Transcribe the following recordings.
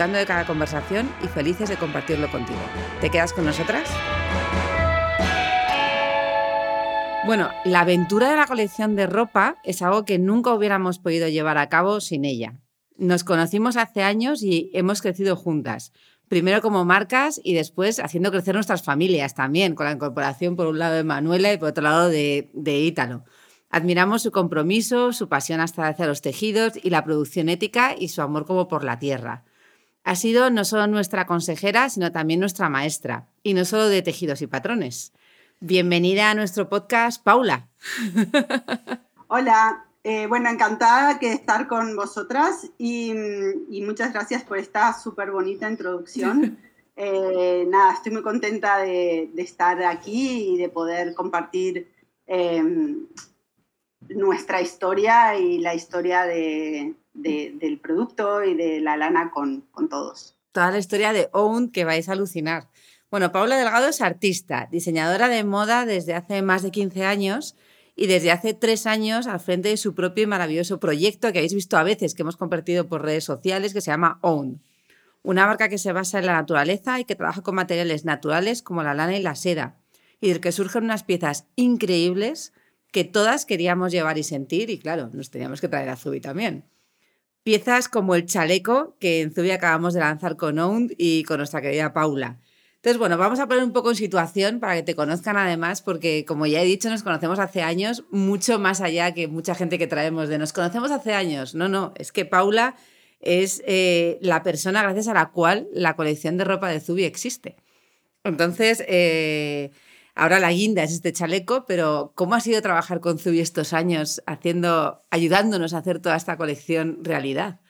disfrutando de cada conversación y felices de compartirlo contigo. ¿Te quedas con nosotras? Bueno, la aventura de la colección de ropa es algo que nunca hubiéramos podido llevar a cabo sin ella. Nos conocimos hace años y hemos crecido juntas. Primero como marcas y después haciendo crecer nuestras familias también, con la incorporación por un lado de Manuela y por otro lado de, de Ítalo. Admiramos su compromiso, su pasión hasta hacia los tejidos y la producción ética y su amor como por la tierra. Ha sido no solo nuestra consejera, sino también nuestra maestra, y no solo de tejidos y patrones. Bienvenida a nuestro podcast, Paula. Hola, eh, bueno, encantada de estar con vosotras y, muchas gracias por esta súper bonita introducción. Eh, nada, estoy muy contenta de, estar aquí y de poder compartir em, nuestra historia y la historia de, del producto y de la lana con, con todos. Toda la historia de Own que vais a alucinar. Bueno, Paula Delgado es artista, diseñadora de moda desde hace más de 15 años y desde hace tres años al frente de su propio y maravilloso proyecto que habéis visto a veces, que hemos compartido por redes sociales, que se llama Own. Una marca que se basa en la naturaleza y que trabaja con materiales naturales como la lana y la seda, y del que surgen unas piezas increíbles que todas queríamos llevar y sentir, y claro, nos teníamos que traer a Zubi también. Piezas como el chaleco que en Zubi acabamos de lanzar con Ound y con nuestra querida Paula. Entonces, bueno, vamos a poner un poco en situación para que te conozcan además, porque como ya he dicho, nos conocemos hace años, mucho más allá que mucha gente que traemos de nos conocemos hace años. No, no, es que Paula es eh, la persona gracias a la cual la colección de ropa de Zubi existe. Entonces, eh, Ahora la guinda es este chaleco, pero ¿cómo ha sido trabajar con Zubi estos años haciendo, ayudándonos a hacer toda esta colección realidad?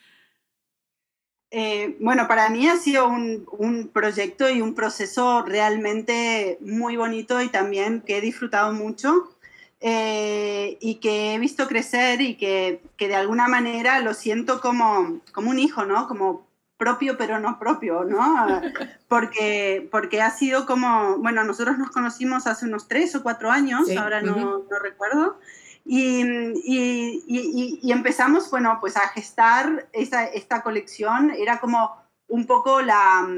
Eh, bueno, para mí ha sido un, proyecto y un proceso realmente muy bonito y también que he disfrutado mucho eh, y que he visto crecer y que, que, de alguna manera lo siento como, como un hijo, ¿no? Como propio pero no propio, ¿no? Porque, porque ha sido como, bueno, nosotros nos conocimos hace unos tres o cuatro años, ahora no, no recuerdo, y, y, y, empezamos, bueno, pues a gestar esta, esta colección, era como un poco la,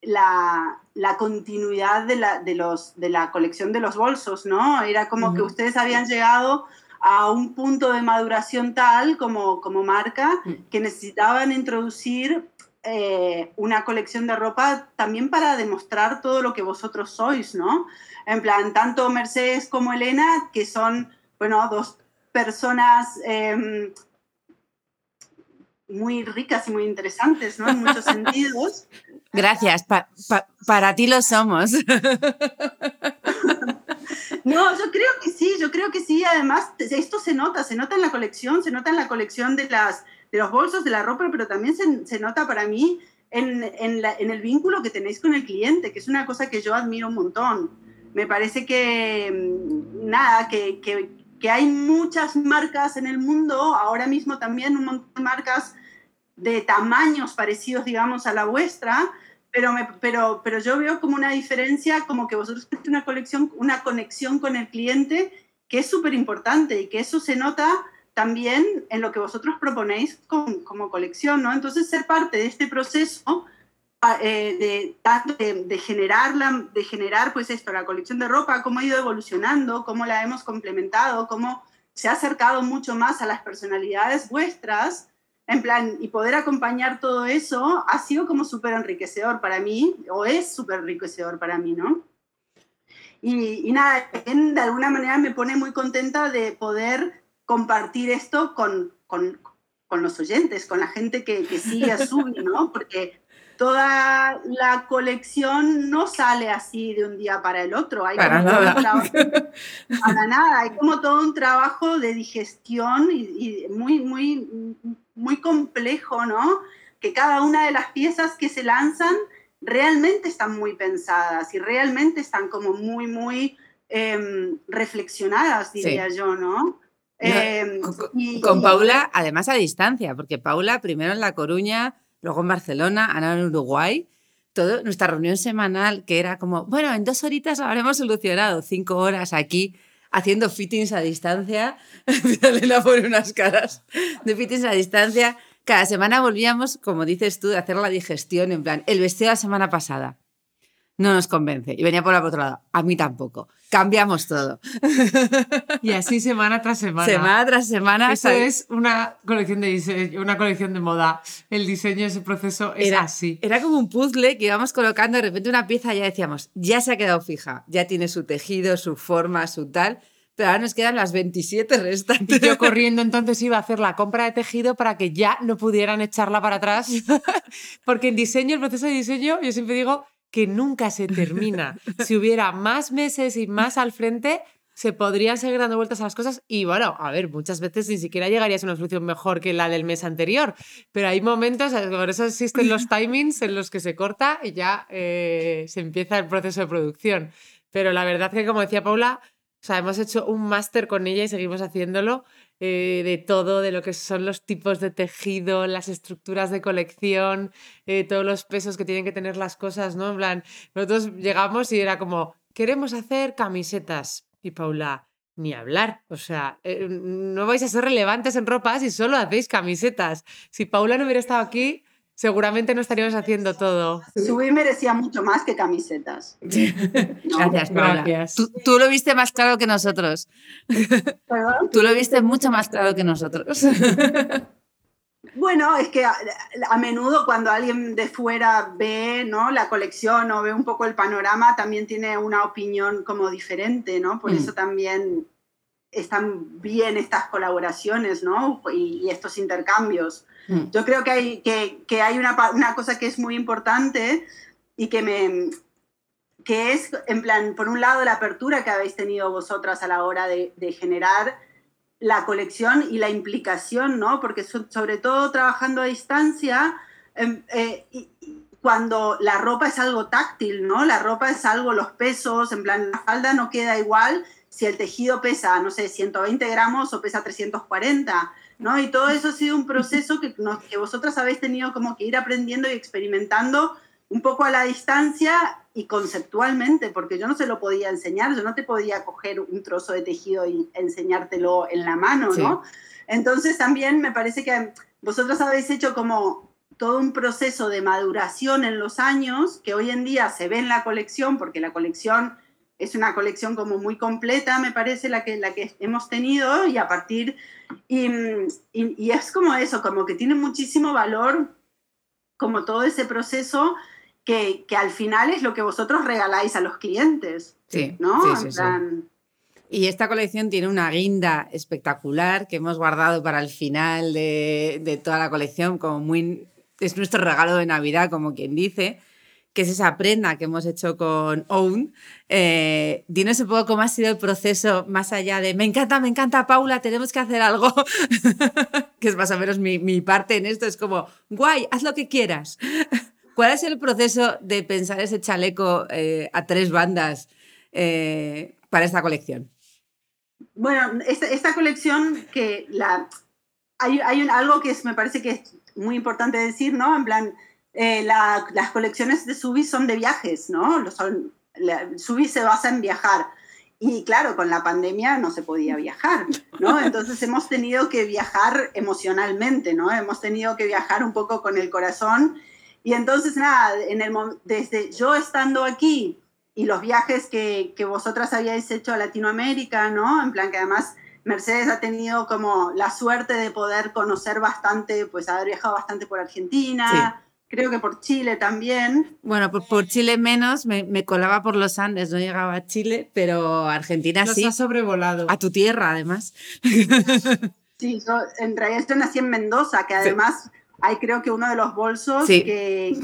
la, la continuidad de la, de, los, de la colección de los bolsos, ¿no? Era como que ustedes habían llegado a un punto de maduración tal como, como marca mm. que necesitaban introducir eh, una colección de ropa también para demostrar todo lo que vosotros sois, ¿no? En plan, tanto Mercedes como Elena, que son, bueno, dos personas em, muy ricas y muy interesantes, ¿no? En muchos sentidos. Gracias, para ti lo somos. No, yo creo que sí, yo creo que sí. Además, esto se nota, se nota en la colección, se nota en la colección de las de los bolsos, de la ropa, pero también se, nota para mí en, el vínculo que tenéis con el cliente, que es una cosa que yo admiro un montón. Me parece que, mm, nada, que, hay muchas marcas en el mundo, ahora mismo también un montón de marcas de tamaños parecidos, digamos, a la vuestra, pero, pero, pero yo veo como una diferencia, como que vosotros tenéis una, colección, una conexión con el cliente que es súper importante y que eso se nota también en lo que vosotros proponéis como colección, ¿no? Entonces, ser parte de este proceso eh, de, de, de generar, pues esto, la colección de ropa, cómo ha ido evolucionando, cómo la hemos complementado, cómo se ha acercado mucho más a las personalidades vuestras, en plan, y poder acompañar todo eso ha sido como súper enriquecedor para mí, o es súper enriquecedor para mí, ¿no? Y nada, de alguna manera me pone muy contenta de poder compartir esto con, con, con los oyentes, con la gente que, que sigue a Subi, ¿no? Porque toda la colección no sale así de un día para el otro. Hay para nada. para nada. Hay como todo un trabajo de digestión y, muy, muy, muy complejo, ¿no? que cada una de las piezas que se lanzan realmente están muy pensadas y realmente están como muy, muy em, reflexionadas, diría yo, ¿no? Em, con, Paula, además a distancia, porque Paula primero en La Coruña, luego en Barcelona, ahora en Uruguay. Todo, nuestra reunión semanal, que era como, bueno, en dos horitas lo habremos solucionado, cinco horas aquí haciendo fittings a distancia. Elena pone unas caras de fittings a distancia. Cada semana volvíamos, como dices tú, de hacer la digestión, en plan, el vestido de la semana pasada no nos convence. Y venía por el otro lado, a mí tampoco. Cambiamos todo. Y así semana tras semana. Semana tras semana. Eso es una colección de diseño, una colección de moda. El diseño, ese proceso es así. Era como un puzzle que íbamos colocando de repente una pieza y ya decíamos, ya se ha quedado fija, ya tiene su tejido, su forma, su tal pero ahora nos quedan las 27 restantes. Y yo corriendo entonces iba a hacer la compra de tejido para que ya no pudieran echarla para atrás, porque en diseño, el proceso de diseño, yo siempre digo que nunca se termina. si hubiera más meses y más al frente, se podrían seguir dando vueltas a las cosas y bueno, a ver, muchas veces ni siquiera llegarías a una solución mejor que la del mes anterior, pero hay momentos, por eso existen los timings en los que se corta y ya eh, se empieza el proceso de producción. Pero la verdad que, como decía Paula, o sea, hemos hecho un máster con ella y seguimos haciéndolo eh, de todo, de lo que son los tipos de tejido, las estructuras de colección, eh, todos los pesos que tienen que tener las cosas, ¿no? En nosotros llegamos y era como, queremos hacer camisetas. Y Paula, ni hablar. O sea, eh, no vais a ser relevantes en ropa si solo hacéis camisetas. Si Paula no hubiera estado aquí, seguramente no estaríamos haciendo todo. Subir merecía mucho más que camisetas. Gracias, Paula. Tú, lo viste más claro que nosotros. ¿Perdón? Tú lo viste mucho más claro que nosotros. Bueno, es que a, menudo cuando alguien de fuera ve ¿no? la colección o ve un poco el panorama, también tiene una opinión como diferente, ¿no? Por mm. eso también están bien estas colaboraciones, ¿no? y estos intercambios. Mm. Yo creo que hay, que, que hay una, una, cosa que es muy importante y que me que es, en plan, por un lado, la apertura que habéis tenido vosotras a la hora de, de generar la colección y la implicación, ¿no? Porque sobre todo trabajando a distancia, em, eh, cuando la ropa es algo táctil, ¿no? La ropa es algo, los pesos, en plan, la falda no queda igual si el tejido pesa, no sé, 120 gramos o pesa 340. ¿No? Y todo eso ha sido un proceso que, que vosotras habéis tenido como que ir aprendiendo y experimentando un poco a la distancia y conceptualmente, porque yo no se lo podía enseñar, yo no te podía coger un trozo de tejido y enseñártelo en la mano, ¿no? Entonces también me parece que vosotros habéis hecho como todo un proceso de maduración en los años que hoy en día se ve en la colección, porque la colección es una colección como muy completa, me parece, la que, la que hemos tenido y a partir, y, y, es como eso, como que tiene muchísimo valor, como todo ese proceso que, que, al final es lo que vosotros regaláis a los clientes. Sí, ¿no? Sí, sí, Y esta colección tiene una guinda espectacular que hemos guardado para el final de, de toda la colección, como muy... Es nuestro regalo de Navidad, como quien dice que es esa prenda que hemos hecho con Own. Eh, dinos un poco cómo ha sido el proceso más allá de me encanta, me encanta Paula, tenemos que hacer algo, que es más o menos mi, mi, parte en esto, es como, guay, haz lo que quieras. ¿Cuál es el proceso de pensar ese chaleco eh, a tres bandas eh, para esta colección? Bueno, esta, colección que la, hay, hay algo que es, me parece que es muy importante decir, ¿no? En plan, eh, las colecciones de Subi son de viajes, ¿no? Son, Subi se basa en viajar. Y claro, con la pandemia no se podía viajar, ¿no? Entonces hemos tenido que viajar emocionalmente, ¿no? Hemos tenido que viajar un poco con el corazón. Y entonces, nada, en el, desde yo estando aquí y los viajes que, que vosotras habíais hecho a Latinoamérica, ¿no? En plan que además Mercedes ha tenido como la suerte de poder conocer bastante, pues haber viajado bastante por Argentina, creo que por Chile también. Bueno, por, Chile menos, me, colaba por los Andes, no llegaba a Chile, pero Argentina sí. ha sobrevolado. A tu tierra, además. Sí, yo, en realidad yo nací en Mendoza, que además hay creo que uno de los bolsos que,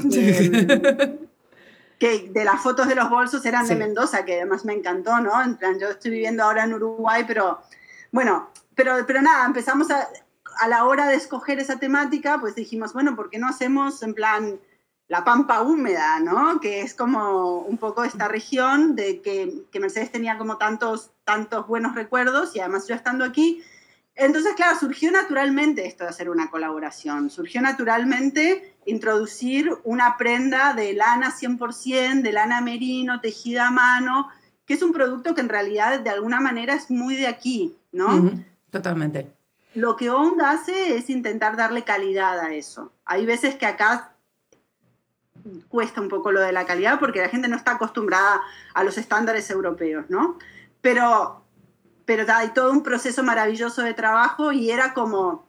que, de las fotos de los bolsos eran de Mendoza, que además me encantó, ¿no? En plan, yo estoy viviendo ahora en Uruguay, pero bueno, pero, pero nada, empezamos a, a la hora de escoger esa temática, pues dijimos, bueno, ¿por qué no hacemos en plan la pampa húmeda, ¿no? Que es como un poco esta región de que, Mercedes tenía como tantos, tantos buenos recuerdos y además yo estando aquí, entonces, claro, surgió naturalmente esto de hacer una colaboración, surgió naturalmente introducir una prenda de lana 100%, de lana merino, tejida a mano, que es un producto que en realidad de alguna manera es muy de aquí, ¿no? Totalmente. Lo que OND hace es intentar darle calidad a eso. Hay veces que acá cuesta un poco lo de la calidad porque la gente no está acostumbrada a los estándares europeos, ¿no? Pero pero hay todo un proceso maravilloso de trabajo y era como,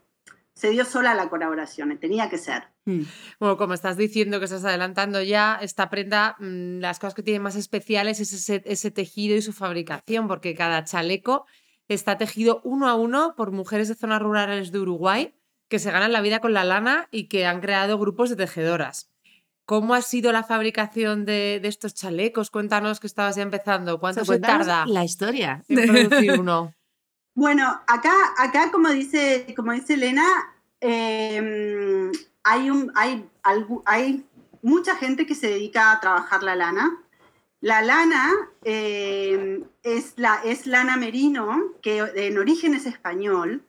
se dio sola la colaboración, tenía que ser. Mm. Bueno, como estás diciendo que estás adelantando ya, esta prenda, mm, las cosas que tiene más especiales es ese, ese tejido y su fabricación, porque cada chaleco está tejido uno a uno por mujeres de zonas rurales de Uruguay que se ganan la vida con la lana y que han creado grupos de tejedoras. ¿Cómo ha sido la fabricación de, estos chalecos? Cuéntanos que estabas ya empezando. ¿Cuánto se tarda? La historia. En producir uno. Bueno, acá, acá como, dice, como dice Elena, em, hay, un, hay, hay mucha gente que se dedica a trabajar la lana. La lana em, es, la, es lana merino, que en origen es español,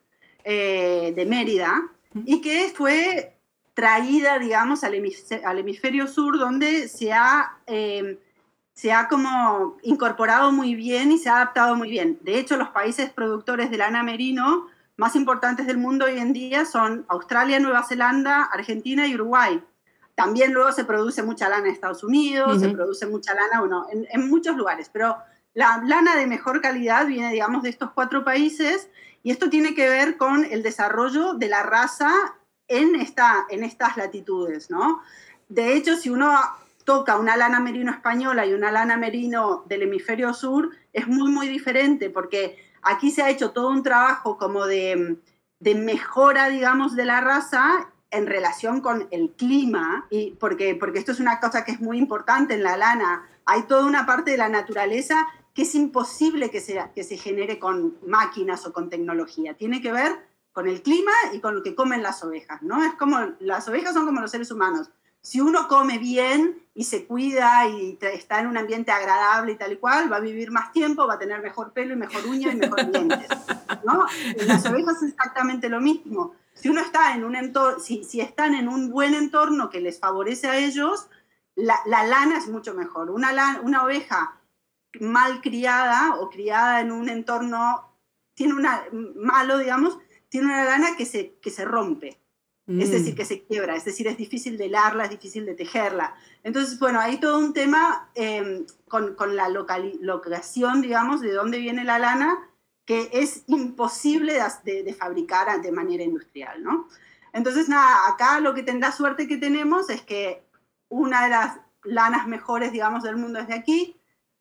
eh, de Mérida, y que fue traída, digamos, al hemisferio, sur, donde se ha, em, se ha como incorporado muy bien y se ha adaptado muy bien. De hecho, los países productores de lana merino más importantes del mundo hoy en día son Australia, Nueva Zelanda, Argentina y Uruguay. También luego se produce mucha lana en Estados Unidos, se produce mucha lana, bueno, en, en muchos lugares, pero la lana de mejor calidad viene, digamos, de estos cuatro países y esto tiene que ver con el desarrollo de la raza en, esta, en estas latitudes, ¿no? De hecho, si uno toca una lana merino española y una lana merino del hemisferio sur, es muy, muy diferente, porque aquí se ha hecho todo un trabajo como de, de mejora, digamos, de la raza en relación con el clima, y porque, porque esto es una cosa que es muy importante en la lana. Hay toda una parte de la naturaleza que es imposible que se, que se genere con máquinas o con tecnología. Tiene que ver con el clima y con lo que comen las ovejas, ¿no? Es como, las ovejas son como los seres humanos. Si uno come bien y se cuida y está en un ambiente agradable y tal y cual, va a vivir más tiempo, va a tener mejor pelo y mejor uña y mejor dientes, ¿no? las ovejas es exactamente lo mismo. Si uno está en un entorno, si, si están en un buen entorno que les favorece a ellos, la, la lana es mucho mejor. Una, una oveja mal criada o criada en un entorno tiene una malo, digamos, tiene una lana que se, que se rompe. Es mm. decir, que se quiebra, es decir, es difícil de es difícil de tejerla. Entonces, bueno, hay todo un tema em, con, con, la locación, digamos, de dónde viene la lana, que es imposible de, fabricar de manera industrial, ¿no? Entonces, nada, acá lo que tendrá suerte que tenemos es que una de las lanas mejores, digamos, del mundo es de aquí.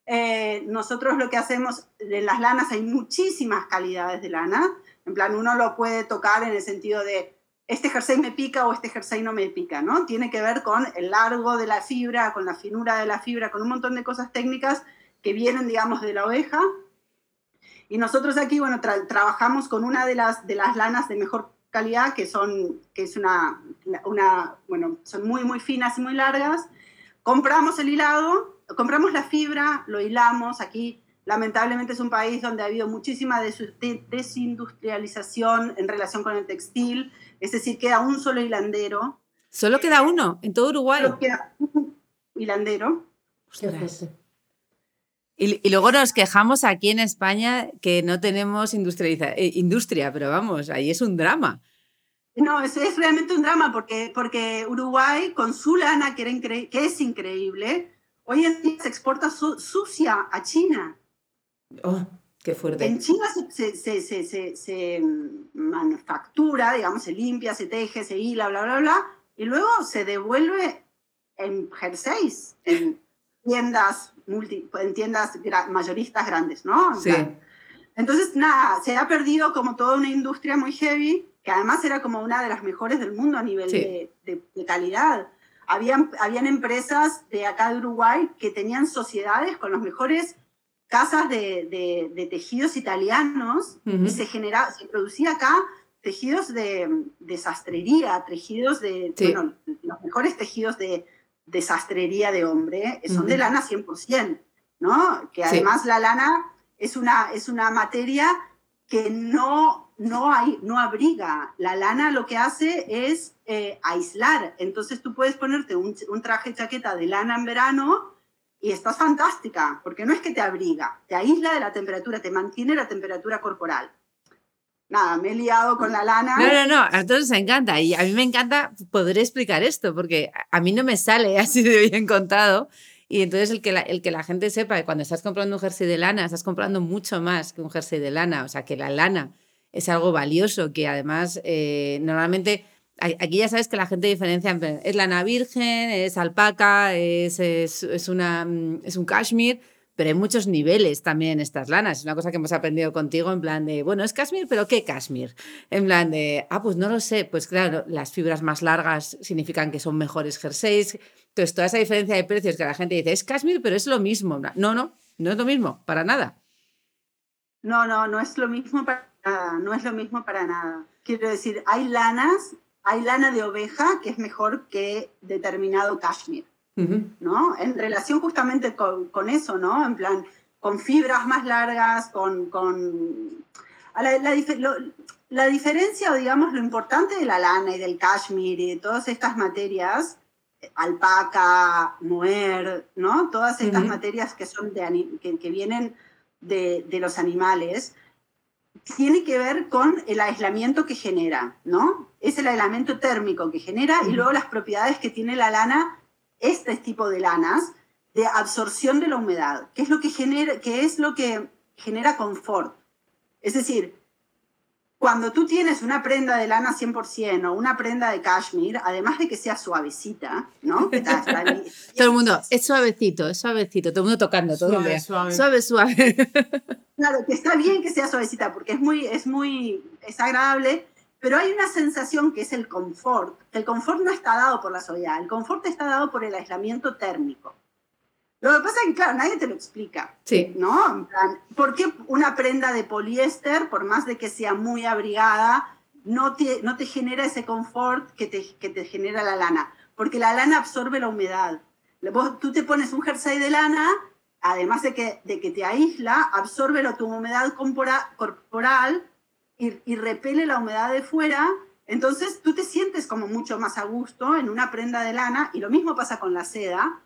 Eh, nosotros lo que hacemos, en las lanas hay muchísimas calidades de lana. En plan, uno lo puede tocar en el sentido de este jersey me pica o este jersey no me pica, ¿no? Tiene que ver con el largo de la fibra, con la finura de la fibra, con un montón de cosas técnicas que vienen, digamos, de la oveja. Y nosotros aquí, bueno, trabajamos con una de las, de las lanas de mejor calidad, que son, que es una, una, bueno, son muy, muy finas y muy largas. Compramos el hilado, compramos la fibra, lo hilamos aquí Lamentablemente es un país donde ha habido muchísima desindustrialización en relación con el textil, es decir, queda un solo hilandero. ¿Solo queda uno en todo Uruguay? Solo queda un hilandero. Y, y, luego nos quejamos aquí en España que no tenemos eh, industria, pero vamos, ahí es un drama. No, es, es realmente un drama porque, porque Uruguay, con su lana, que, que es increíble, hoy en día se exporta sucia a China. Oh, qué fuerte. En China se, se, se, se, manufactura, digamos, se limpia, se teje, se hila, bla, bla, bla, y luego se devuelve en jerseys, en tiendas, multi, en tiendas mayoristas grandes, ¿no? Sí. Entonces, nada, se ha perdido como toda una industria muy heavy, que además era como una de las mejores del mundo a nivel de, de, de, calidad. Habían, habían empresas de acá de Uruguay que tenían sociedades con los mejores casas de, de, tejidos italianos y se, genera, se producía acá tejidos de, de sastrería, tejidos de, Sí. bueno, los mejores tejidos de, de sastrería de hombre son de Ujú. lana 100%, ¿no? Que Sí. además la lana es una, es una materia que no, no, hay, no abriga. La lana lo que hace es eh, aislar. Entonces tú puedes ponerte un, un traje chaqueta de lana en verano y estás fantástica, porque no es que te abriga, te aísla de la temperatura, te mantiene la temperatura corporal. Nada, me he liado con la lana. No, no, no, a todos encanta. Y a mí me encanta poder explicar esto porque a- mí no me sale así de bien contado. Y entonces el que, la, el que la gente sepa que cuando estás comprando un jersey de lana estás comprando mucho más que un jersey de lana, o sea que la lana es algo valioso que además eh, normalmente aquí ya sabes que la gente diferencia es lana virgen, es alpaca, es, es, es una, mm, es un cashmere pero hay muchos niveles también en estas lanas. Es una cosa que hemos aprendido contigo en plan de, bueno, es cashmere, pero ¿qué cashmere? En plan de, ah, pues no lo sé. Pues claro, las fibras más largas significan que son mejores jerseys. Entonces, toda esa diferencia de precios que la gente dice, es cashmere, pero es lo mismo. No, no, no es lo mismo, para nada. No, no, no es lo mismo para nada, no es lo mismo para nada. Quiero decir, hay lanas, hay lana de oveja que es mejor que determinado cashmere, ¿no? En relación justamente con, con eso, ¿no? En plan, con fibras más largas, con... con... La, la lo- la diferencia, o digamos, lo importante de la lana y del cashmere y de todas estas materias, alpaca, mohair, ¿no? Todas estas Ujú. materias que, son de, que, que vienen de, de los animales, tiene que ver con el aislamiento que genera, ¿no? Es el aislamiento térmico que genera y Ujú. luego las propiedades que tiene la lana, este tipo de lanas, de absorción de la humedad, que es lo que genera, que es lo que genera confort. Es decir, cuando tú tienes una prenda de lana 100% o una prenda de cashmere, además de que sea suavecita, ¿no? Está- está Todo el mundo, es suavecito, es suavecito. Todo el mundo tocando, todo Suave, el día. suave. Suave, suave. Claro, que está bien que sea suavecita porque es muy, es muy, es agradable, pero hay una sensación que es el confort, el confort no está dado por la suavidad, el confort está dado por el aislamiento térmico. Lo que pasa es que, claro, nadie te lo explica, Sí. ¿no? En plan, ¿por qué una prenda de poliéster, por más de que sea muy abrigada, no te, no te genera ese confort que te, que te genera la lana? Porque la lana absorbe la humedad. Vos- tú te pones un jersey de lana además de que, de que te aísla, absorbe la- tu humedad corpora- corporal y, y repele la humedad de fuera. Entonces tú te sientes como mucho más a gusto en una prenda de lana y lo mismo pasa con la seda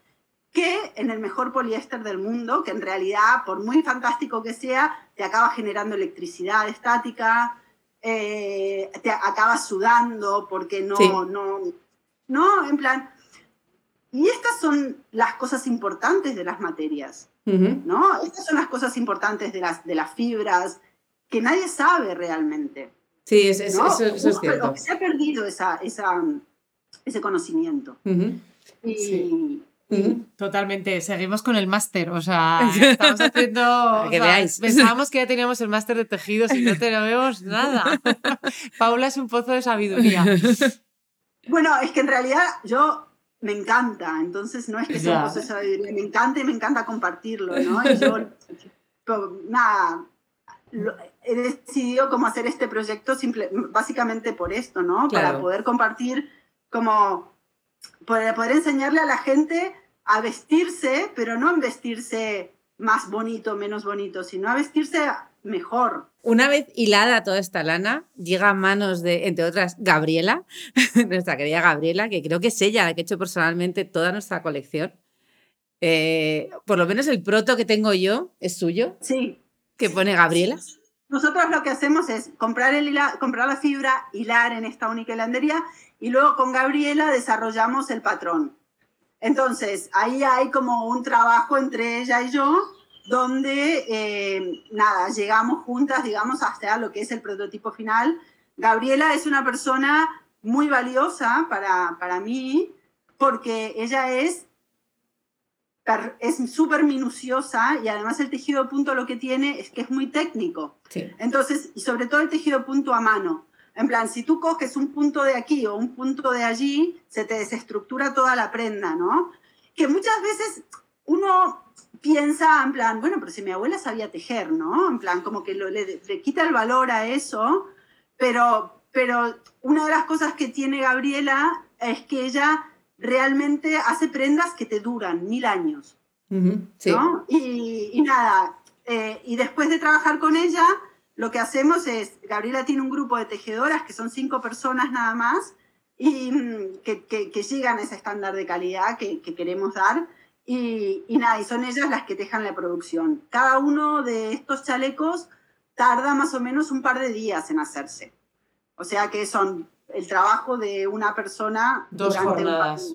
que en el mejor poliéster del mundo, que en realidad, por muy fantástico que sea, te acaba generando electricidad estática, eh, te acabas sudando porque no, Sí. no, no, en plan, y estas son las cosas importantes de las materias. ¿no? Estas son las cosas importantes de las, de las fibras que nadie sabe realmente. Sí, es- es- ¿no? eso, eso es o cierto. que se ha perdido esa, esa, ese conocimiento. Ujú. Y, Sí. Totalmente, seguimos con el máster, o sea, estamos haciendo... Para o que sea, veáis. Pensábamos que ya teníamos el máster de tejidos y no tenemos nada. Paula es un pozo de sabiduría. Bueno, es que en realidad yo me encanta, entonces no es que sea un proceso de sabiduría, me encanta y me encanta compartirlo, ¿no? Y yo, pero, nada, lo- he decidido cómo hacer este proyecto simple, básicamente por esto, ¿no? Para poder compartir, como, para poder enseñarle a la gente a vestirse, pero no en vestirse más bonito, menos bonito, sino a vestirse mejor, Una vez hilada toda esta lana, llega a manos de, entre otras, Gabriela, nuestra querida Gabriela, que creo que es ella la que ha hecho personalmente toda nuestra colección. Eh, por lo menos el proto que tengo yo es suyo, Sí, que pone Gabriela. Nosotros lo que hacemos es comprar, el comprar la fibra, hilar en esta única hilandería y luego con Gabriela desarrollamos el patrón. Entonces, ahí hay como un trabajo entre ella y yo, donde, eh, nada, llegamos juntas, digamos, hasta lo que es el prototipo final. Gabriela es una persona muy valiosa para, para mí, porque ella es es súper minuciosa y además el tejido punto lo que tiene es que es muy técnico. Sí. Entonces, y sobre todo el tejido punto a mano. En plan, si tú coges un punto de aquí o un punto de allí, se te desestructura toda la prenda, ¿no? Que muchas veces uno piensa en plan, bueno, pero si mi abuela sabía tejer, ¿no? En plan, como que lo- le, le quita el valor a eso, pero, pero una de las cosas que tiene Gabriela es que ella realmente hace prendas que te duran mil años. ¿no? y, nada, eh, y después de trabajar con ella, lo que hacemos es, Gabriela tiene un grupo de tejedoras que son cinco personas nada más, y mm, que, que, llegan a ese estándar de calidad que, que queremos dar. Y, y, nada, y son ellas las que tejan la producción. Cada uno de estos chalecos tarda más o menos un par de días en hacerse. O sea que son el trabajo de una persona dos jornadas.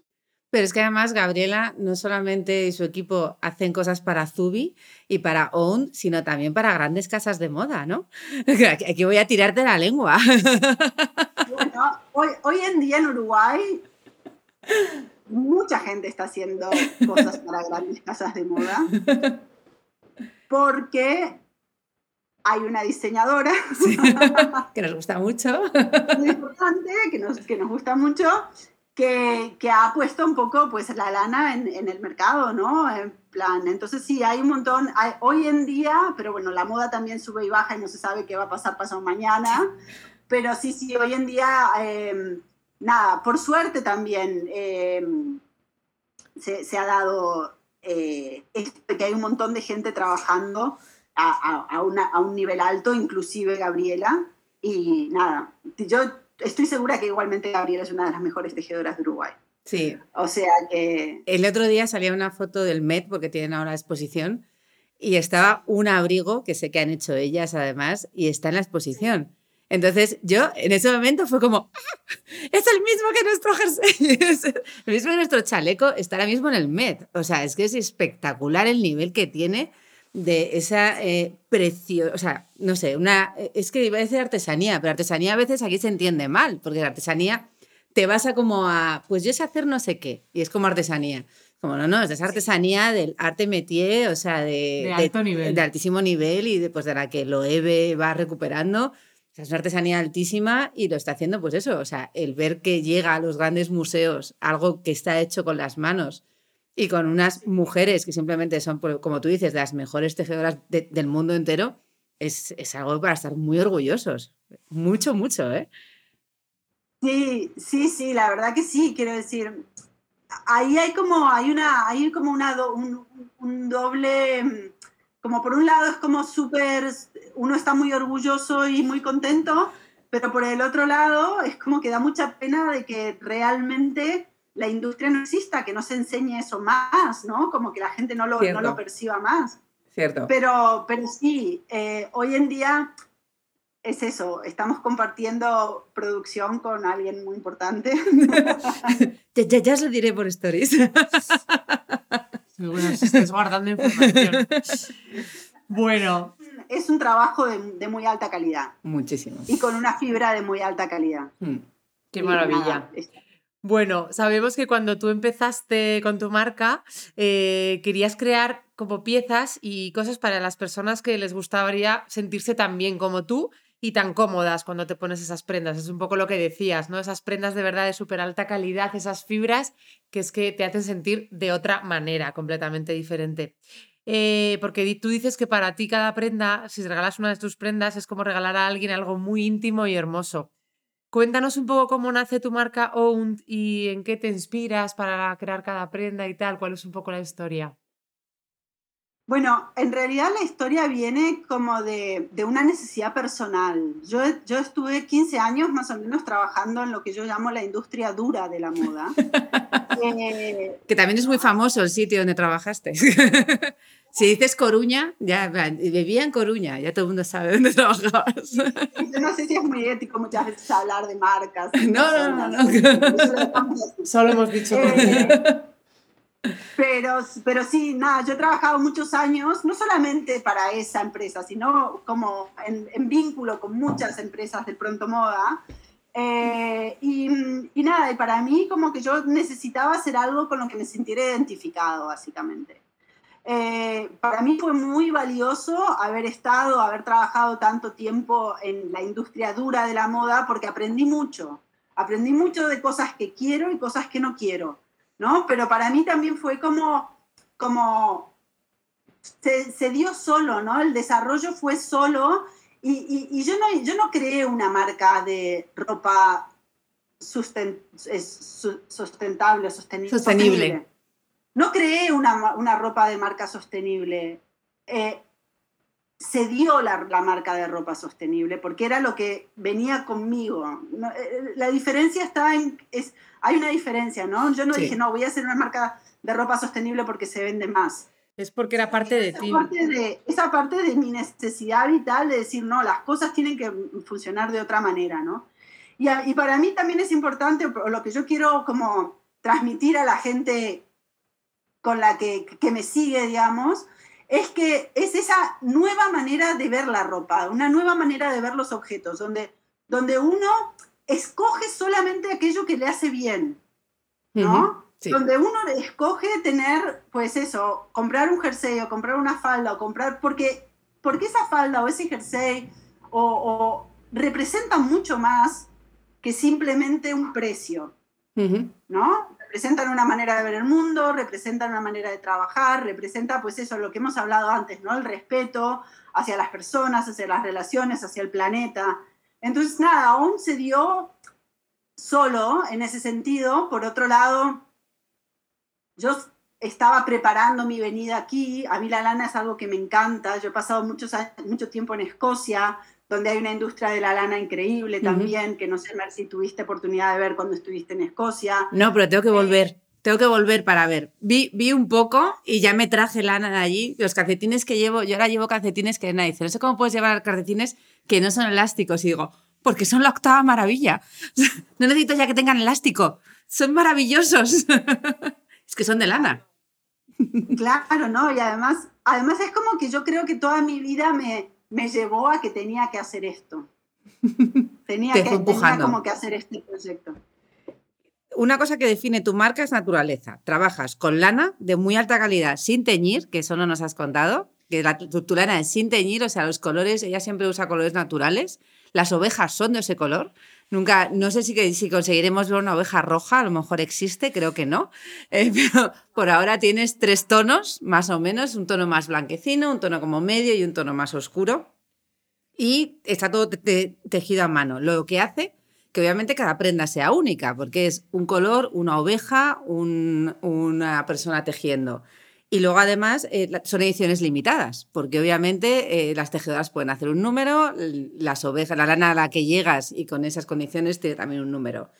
Pero es que además Gabriela no solamente y su equipo hacen cosas para Zubi y para Own, sino también para grandes casas de moda, ¿no? Aquí voy a tirarte la lengua. Bueno, hoy, hoy en día en Uruguay mucha gente está haciendo cosas para grandes casas de moda porque hay una diseñadora que nos gusta mucho. Muy importante, que nos, que nos gusta mucho, que, que, ha puesto un poco pues la lana en, en, el mercado, ¿no? En plan, entonces sí, hay un montón, hay, hoy en día, pero bueno, la moda también sube y baja y no se sabe qué va a pasar pasado mañana, pero sí, sí, hoy en día, eh, nada, por suerte también eh, se, se, ha dado eh, que hay un montón de gente trabajando a, a, una, a, un nivel alto, inclusive Gabriela. Y nada, yo estoy segura que igualmente Gabriela es una de las mejores tejedoras de Uruguay. Sí. O sea que... El otro día salía una foto del Met, porque tienen ahora exposición, y estaba un abrigo, que sé que han hecho ellas además, y está en la exposición. Entonces yo en ese momento fue como, ¡Ah! es el mismo que nuestro jersey, el mismo que nuestro chaleco, está ahora mismo en el Met. O sea, es que es espectacular el nivel que tiene de esa eh, precio, o sea, no sé, una, es que iba a decir artesanía, pero artesanía a veces aquí se entiende mal, porque la artesanía te vas a como a, pues yo sé hacer no sé qué, y es como artesanía. Como no, no, es esa artesanía del arte métier, o sea, de, de, alto nivel. de altísimo nivel y de, pues, de la que lo EVE va recuperando. O sea, es una artesanía altísima y lo está haciendo, pues eso, o sea, el ver que llega a los grandes museos algo que está hecho con las manos y con unas mujeres que simplemente son, como tú dices, las mejores tejedoras del mundo entero, es, es, algo para estar muy orgullosos. Mucho, mucho, ¿eh? Sí, sí, sí, la verdad que sí, quiero decir, ahí hay como, hay una, hay como una, un, un doble, como por un lado es como súper, uno está muy orgulloso y muy contento, pero por el otro lado es como que da mucha pena de que realmente la industria no exista, que no se enseñe eso más, ¿no? Como que la gente no lo, no lo perciba más. Cierto. Pero, pero sí, eh, hoy en día es eso, estamos compartiendo producción con alguien muy importante. ya, ya, ya, os lo diré por stories. Seguro si estás guardando información. bueno. Es un trabajo de, de, muy alta calidad. Muchísimo. Y con una fibra de muy alta calidad. Mm. Qué maravilla. Nada, bueno, sabemos que cuando tú empezaste con tu marca, eh, querías crear como piezas y cosas para las personas que les gustaría sentirse tan bien como tú y tan cómodas cuando te pones esas prendas. Es un poco lo que decías, ¿no? Esas prendas de verdad de súper alta calidad, esas fibras que es que te hacen sentir de otra manera, completamente diferente. Eh, porque tú dices que para ti cada prenda, si regalas una de tus prendas, es como regalar a alguien algo muy íntimo y hermoso. Cuéntanos un poco cómo nace tu marca Owned y en qué te inspiras para crear cada prenda y tal. ¿Cuál es un poco la historia? Bueno, en realidad la historia viene como de, de una necesidad personal. Yo, yo, estuve 15 años más o menos trabajando en lo que yo llamo la industria dura de la moda. eh, que también es muy famoso el sitio donde trabajaste. Si dices Coruña, ya vivía en Coruña, ya todo el mundo sabe dónde trabajabas. Yo no sé si es muy ético muchas veces hablar de marcas. No, no, no, no. Solo hemos dicho. Eh, pero, pero sí, nada, yo he trabajado muchos años, no solamente para esa empresa, sino como en, vínculo con muchas empresas del pronto moda. Eh, y, y, nada, y para mí como que yo necesitaba hacer algo con lo que me sintiera identificado, básicamente. Eh, para mí fue muy valioso haber estado, haber trabajado tanto tiempo en la industria dura de la moda porque aprendí mucho. Aprendí mucho de cosas que quiero y cosas que no quiero, ¿no? Pero para mí también fue como, como se, se dio solo, ¿no? El desarrollo fue solo Y, yo, no, yo no creé una marca de ropa sustentable, sostenible. Sostenible. No creé una, una ropa de marca sostenible. Eh, se dio la, la, marca de ropa sostenible porque era lo que venía conmigo. Eh, la diferencia está en... Es, hay una diferencia, ¿no? Yo no dije, no, voy a hacer una marca de ropa sostenible porque se vende más. Es porque era parte de ti. Parte de, esa parte de mi necesidad vital de decir, no, las cosas tienen que funcionar de otra manera, ¿no? Y, y para mí también es importante, lo que yo quiero como transmitir a la gente con la que, que me sigue, digamos, es que es esa nueva manera de ver la ropa, una nueva manera de ver los objetos, donde, donde uno escoge solamente aquello que le hace bien, ¿no? Donde uno escoge tener, pues eso, comprar un jersey o comprar una falda o comprar, porque, porque esa falda o ese jersey o, o representa mucho más que simplemente un precio, ¿no? Representan una manera de ver el mundo, representan una manera de trabajar, representa pues eso, lo que hemos hablado antes, ¿no? El respeto hacia las personas, hacia las relaciones, hacia el planeta. Entonces, nada, aún se dio solo en ese sentido. Por otro lado, yo estaba preparando mi venida aquí. A mí la lana es algo que me encanta. Yo he pasado muchos mucho tiempo en Escocia, donde hay una industria de la lana increíble también, que no sé si tuviste oportunidad de ver cuando estuviste en Escocia. No, pero tengo que volver. Tengo que volver para ver. Vi, vi un poco y ya me traje lana de allí. Los calcetines que llevo, yo ahora llevo calcetines que nadie dice, no sé cómo puedes llevar calcetines que no son elásticos. Y digo, porque son la octava maravilla. No necesito ya que tengan elástico. Son maravillosos. es que son de lana. Claro, ¿no? Y además, además es como que yo creo que toda mi vida me, me llevó a que tenía que hacer esto. Tenía, que, tenía como que hacer este proyecto. Una cosa que define tu marca es naturaleza. Trabajas con lana de muy alta calidad, sin teñir, que eso no nos has contado, que la, tu, lana es sin teñir, o sea, los colores, ella siempre usa colores naturales. Las ovejas son de ese color. Nunca, no sé si, si conseguiremos ver una oveja roja, a lo mejor existe, creo que no. Eh, pero por ahora tienes tres tonos, más o menos, un tono más blanquecino, un tono como medio y un tono más oscuro. Y está todo tejido a mano, lo que hace que obviamente cada prenda sea única, porque es un color, una oveja, una persona tejiendo. Y luego además eh, son ediciones limitadas, porque obviamente eh, las tejedoras pueden hacer un número, las ovejas, la lana a la que llegas y con esas condiciones tiene también un número.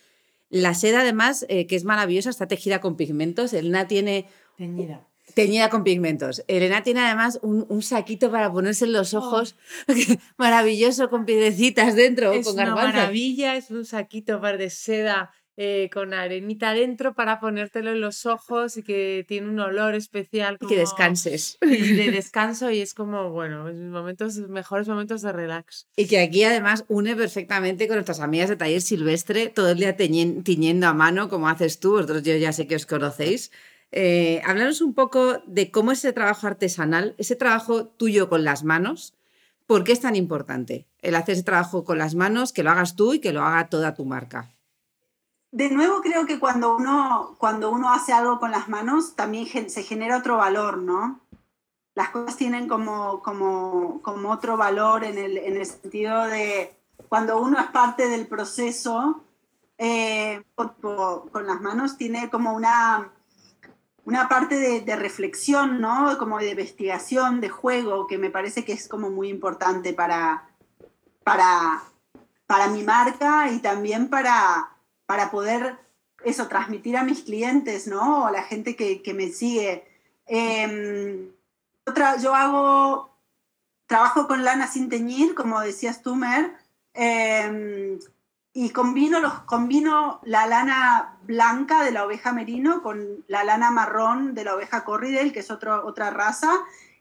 La seda además, eh, que es maravillosa, está tejida con pigmentos. Elena tiene... Teñida. Teñida con pigmentos. Elena tiene además un, saquito para ponerse en los oh. ojos, maravilloso, con piedrecitas dentro. Es con una maravilla, es un saquito para de seda eh, con arenita dentro para ponértelo en los ojos y que tiene un olor especial. y que descanses. Y de descanso y es como, bueno, momentos, mejores momentos de relax. Y que aquí además une perfectamente con nuestras amigas de taller silvestre, todo el día tiñendo a mano, como haces tú, vosotros yo ya sé que os conocéis. Eh, háblanos un poco de cómo es ese trabajo artesanal, ese trabajo tuyo con las manos, ¿por qué es tan importante el hacer ese trabajo con las manos, que lo hagas tú y que lo haga toda tu marca? De nuevo creo que cuando uno, cuando uno hace algo con las manos también se genera otro valor, ¿no? Las cosas tienen como, como, como otro valor en el, en el, sentido de cuando uno es parte del proceso, eh, con, las manos tiene como una, una parte de, de, reflexión, ¿no? Como de investigación, de juego, que me parece que es como muy importante para, para, para mi marca y también para para poder eso, transmitir a mis clientes, ¿no? O a la gente que, que me sigue. Eh, otra, yo hago, trabajo con lana sin teñir, como decías tú, Mer, em, y combino, los, combino la lana blanca de la oveja merino con la lana marrón de la oveja corridel, que es otro, otra raza,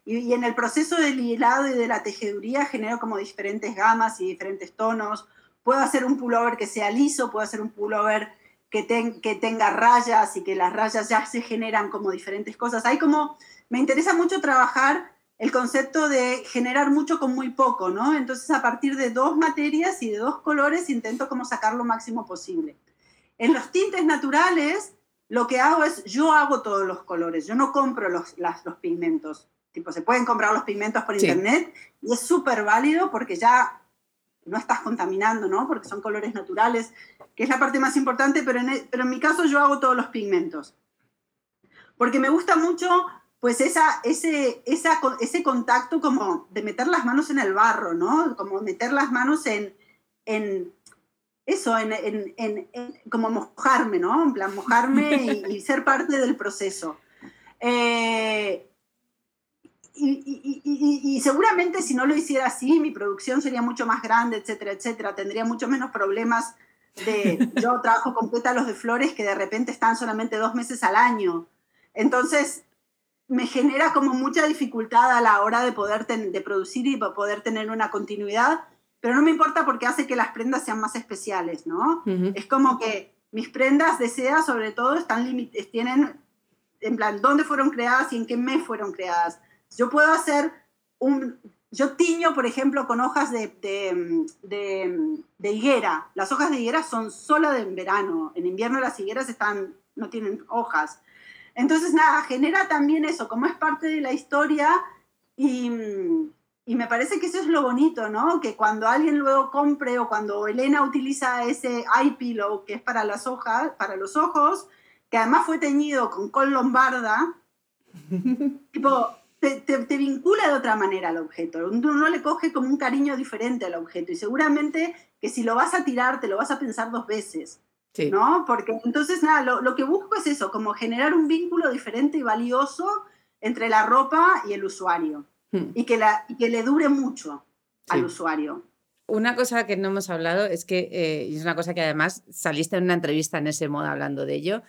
y, y, en el proceso del hilado y de la tejeduría genero como diferentes gamas y diferentes tonos, Puedo hacer un pullover que sea liso, puedo hacer un pullover que, que tenga rayas y que las rayas ya se generan como diferentes cosas. Hay como, me interesa mucho trabajar el concepto de generar mucho con muy poco, ¿no? Entonces a partir de dos materias y de dos colores intento como sacar lo máximo posible. En los tintes naturales, lo que hago es, yo hago todos los colores, yo no compro los, los pigmentos. Tipo, se pueden comprar los pigmentos por internet y es súper válido porque ya no estás contaminando, ¿no? Porque son colores naturales, que es la parte más importante, pero en, e, pero en mi caso yo hago todos los pigmentos. Porque me gusta mucho, pues, esa, ese, esa, ese contacto como de meter las manos en el barro, ¿no? Como meter las manos en, en eso, en, en, como mojarme, ¿no? En plan, mojarme y, ser parte del proceso. Eh, y, seguramente si no lo hiciera así, mi producción sería mucho más grande, etcétera, etcétera. Tendría mucho menos problemas de... Yo trabajo con pétalos de flores que de repente están solamente dos meses al año. Entonces, me genera como mucha dificultad a la hora de poder de producir y poder tener una continuidad, pero no me importa porque hace que las prendas sean más especiales, ¿no? Es como que mis prendas de seda, sobre todo, están tienen, en plan, dónde fueron creadas y en qué mes fueron creadas yo puedo hacer un... Yo tiño, por ejemplo, con hojas de, de, higuera. Las hojas de higuera son solo de verano. En invierno las higueras están, no tienen hojas. Entonces, nada, genera también eso, como es parte de la historia y, y, me parece que eso es lo bonito, ¿no? Que cuando alguien luego compre o cuando Elena utiliza ese eye pillow, que es para las hojas, para los ojos, que además fue teñido con col lombarda, tipo, te, vincula de otra manera al objeto. Uno le coge como un cariño diferente al objeto y seguramente que si lo vas a tirar te lo vas a pensar dos veces. ¿No? Porque entonces, nada, lo, que busco es eso, como generar un vínculo diferente y valioso entre la ropa y el usuario. Hmm. Y, que la, que le dure mucho al usuario. Una cosa que no hemos hablado es que, eh, y es una cosa que además saliste en una entrevista en ese modo hablando de ello,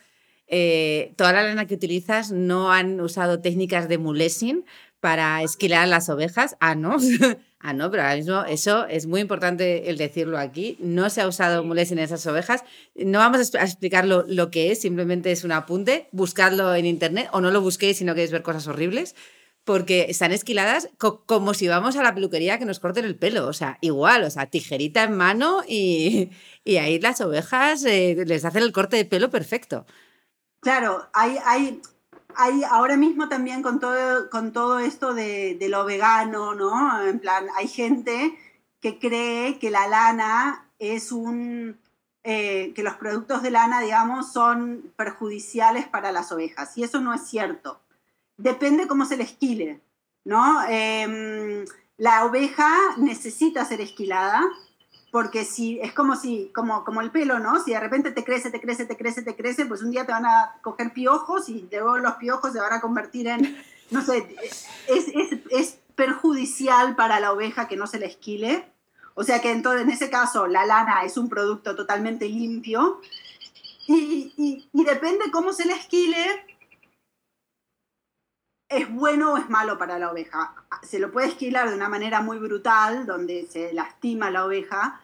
eh, toda la lana que utilizas no han usado técnicas de mulesing para esquilar las ovejas. Ah, no. ah, no, pero ahora mismo eso es muy importante el decirlo aquí. No se ha usado mulesing en esas ovejas. No vamos a explicar lo, que es, simplemente es un apunte. Buscadlo en internet o no lo busquéis si no queréis ver cosas horribles. Porque están esquiladas como si vamos a la peluquería que nos corten el pelo. O sea, igual, o sea, tijerita en mano y, ahí las ovejas eh, les hacen el corte de pelo perfecto. Claro, hay, hay, hay ahora mismo también con todo, con todo esto de, lo vegano, ¿no? En plan, hay gente que cree que la lana es un, eh, que los productos de lana, digamos, son perjudiciales para las ovejas. Y eso no es cierto. Depende cómo se le esquile, ¿no? Em, la oveja necesita ser esquilada porque si es como si como como el pelo no si de repente te crece te crece te crece te crece pues un día te van a coger piojos y luego los piojos se van a convertir en no sé es, es, es perjudicial para la oveja que no se le esquile. O sea que entonces en ese caso la lana es un producto totalmente limpio. Y, y, y depende cómo se le esquile es bueno o es malo para la oveja. Se lo puede esquilar de una manera muy brutal, donde se lastima la oveja,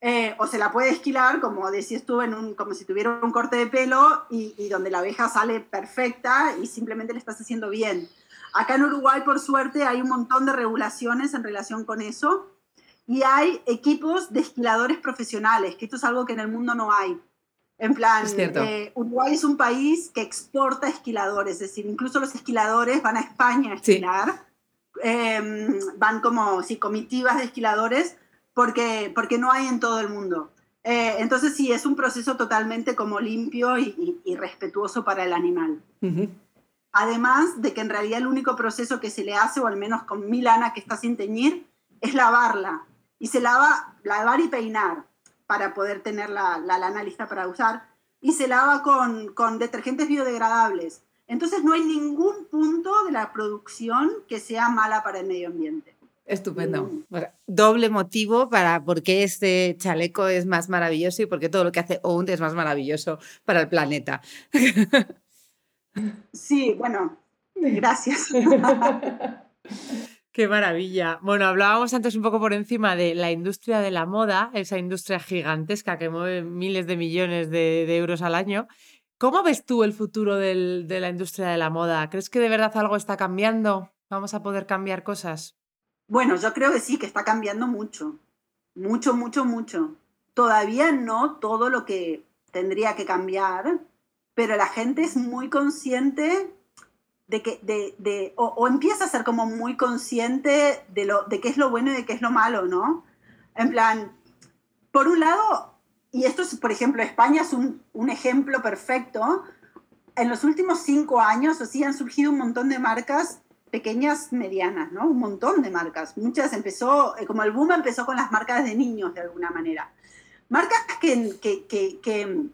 eh, o se la puede esquilar, como decías tú, en un, como si tuviera un corte de pelo y, donde la oveja sale perfecta y simplemente le estás haciendo bien. Acá en Uruguay, por suerte, hay un montón de regulaciones en relación con eso y hay equipos de esquiladores profesionales, que esto es algo que en el mundo no hay. En plan, eh, Uruguay es un país que exporta esquiladores, es decir, incluso los esquiladores van a España a esquilar, em, van como sí, comitivas de esquiladores porque, porque no hay en todo el mundo. Eh, entonces sí, es un proceso totalmente como limpio y, respetuoso para el animal. Además de que en realidad el único proceso que se le hace, o al menos con mi lana que está sin teñir, es lavarla. Y se lava, lavar y peinar para poder tener la, lana lista para usar y se lava con, con detergentes biodegradables. Entonces no hay ningún punto de la producción que sea mala para el medio ambiente. Estupendo. Mm. doble motivo para por qué este chaleco es más maravilloso y por qué todo lo que hace OUND es más maravilloso para el planeta. Sí, bueno, gracias. Qué maravilla. Bueno, hablábamos antes un poco por encima de la industria de la moda, esa industria gigantesca que mueve miles de millones de, euros al año. ¿Cómo ves tú el futuro de la industria de la moda? ¿Crees que de verdad algo está cambiando? ¿Vamos a poder cambiar cosas? Bueno, yo creo que sí, que está cambiando mucho. Mucho, mucho, mucho. Todavía no todo lo que tendría que cambiar, pero la gente es muy consciente de que, de, de o, o, empieza a ser como muy consciente de, lo, de qué es lo bueno y de qué es lo malo, ¿no? En plan, por un lado, y esto es, por ejemplo, España es un, un ejemplo perfecto, en los últimos cinco años, así han surgido un montón de marcas pequeñas, medianas, ¿no? Un montón de marcas. Muchas empezó, eh, como el boom empezó con las marcas de niños, de alguna manera. Marcas que, que, que, que,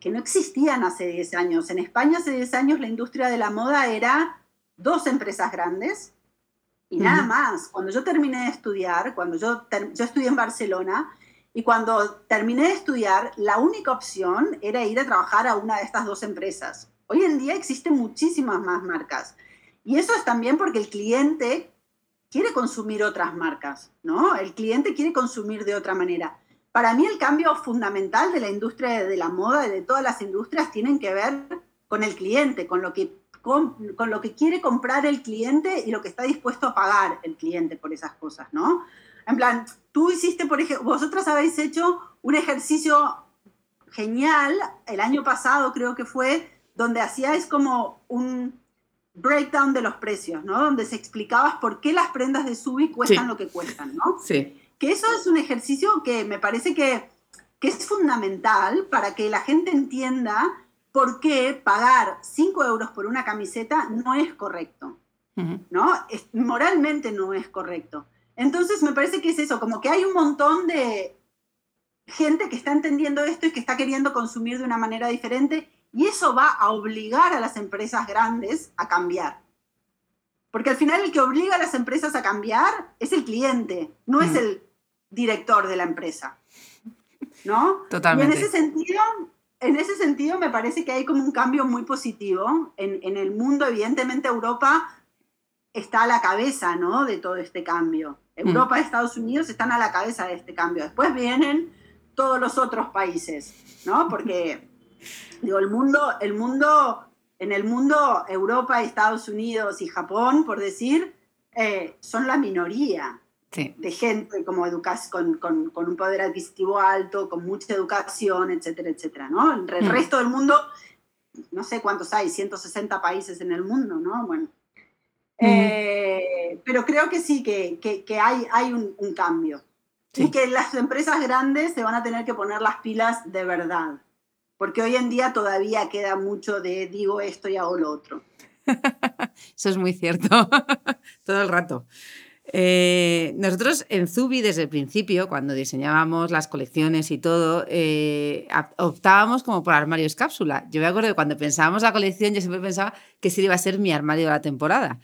que no existían hace 10 años. En España hace 10 años la industria de la moda era dos empresas grandes y nada más. Cuando yo terminé de estudiar, cuando yo, yo estudié en Barcelona, y cuando terminé de estudiar, la única opción era ir a trabajar a una de estas dos empresas. Hoy en día existen muchísimas más marcas. Y eso es también porque el cliente quiere consumir otras marcas, ¿no? El cliente quiere consumir de otra manera. Para mí el cambio fundamental de la industria de la moda y de todas las industrias tienen que ver con el cliente, con lo que con, con, lo que quiere comprar el cliente y lo que está dispuesto a pagar el cliente por esas cosas, ¿no? En plan, tú hiciste, por ejemplo, vosotras habéis hecho un ejercicio genial el año pasado, creo que fue, donde hacíais como un breakdown de los precios, ¿no? Donde se explicabas por qué las prendas de Subi cuestan sí. lo que cuestan, ¿no? Sí. Que eso es un ejercicio que me parece que, que es fundamental para que la gente entienda por qué pagar 5 euros por una camiseta no es correcto, uh -huh. ¿no? Es, moralmente no es correcto. Entonces me parece que es eso, como que hay un montón de gente que está entendiendo esto y que está queriendo consumir de una manera diferente y eso va a obligar a las empresas grandes a cambiar. Porque al final el que obliga a las empresas a cambiar es el cliente, no es el director de la empresa. ¿No? Totalmente. Y en ese sentido, en ese sentido me parece que hay como un cambio muy positivo en, en el mundo. Evidentemente Europa está a la cabeza ¿no? de todo este cambio. Europa y mm. Estados Unidos están a la cabeza de este cambio. Después vienen todos los otros países, ¿no? Porque, digo, el mundo, el mundo, en el mundo, Europa, Estados Unidos y Japón, por decir, eh, son la minoría sí. de gente como con, con, con, un poder adquisitivo alto, con mucha educación, etcétera, etcétera, ¿no? El, el mm. resto del mundo, no sé cuántos hay, 160 países en el mundo, ¿no? Bueno, eh, pero creo que sí, que, que, que hay, hay un, un cambio. Sí. Y que las empresas grandes se van a tener que poner las pilas de verdad. Porque hoy en día todavía queda mucho de digo esto y hago lo otro. Eso es muy cierto, todo el rato. Eh, nosotros en Zubi desde el principio, cuando diseñábamos las colecciones y todo, eh, optábamos como por armarios cápsula. Yo me acuerdo que cuando pensábamos la colección, yo siempre pensaba que ese iba a ser mi armario de la temporada